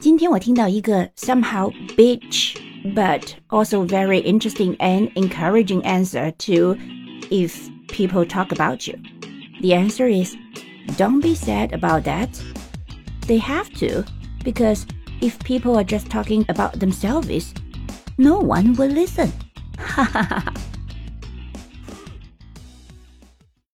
今天我听到一个 somehow bitch but also very interesting and encouraging answer to if people talk about you. The answer is don't be sad about that. They have to because if people are just talking about themselves, no one will listen. 哈哈哈哈。